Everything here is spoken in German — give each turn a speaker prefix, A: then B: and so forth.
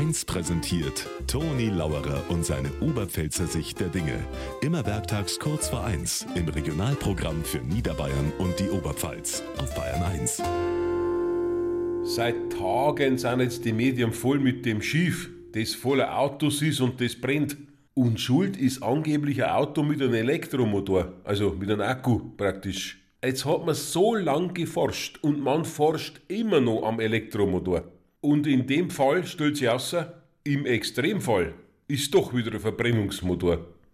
A: 1 präsentiert Toni Lauerer und seine Oberpfälzer Sicht der Dinge. Immer werktags kurz vor 1 im Regionalprogramm für Niederbayern und die Oberpfalz auf Bayern 1.
B: Seit Tagen sind jetzt die Medien voll mit dem Schiff, das voller Autos ist und das brennt. Und schuld ist angeblich ein Auto mit einem Elektromotor, also mit einem Akku praktisch. Jetzt hat man so lang geforscht und man forscht immer noch am Elektromotor. Und in dem Fall stellt sich außer, im Extremfall ist doch wieder ein Verbrennungsmotor.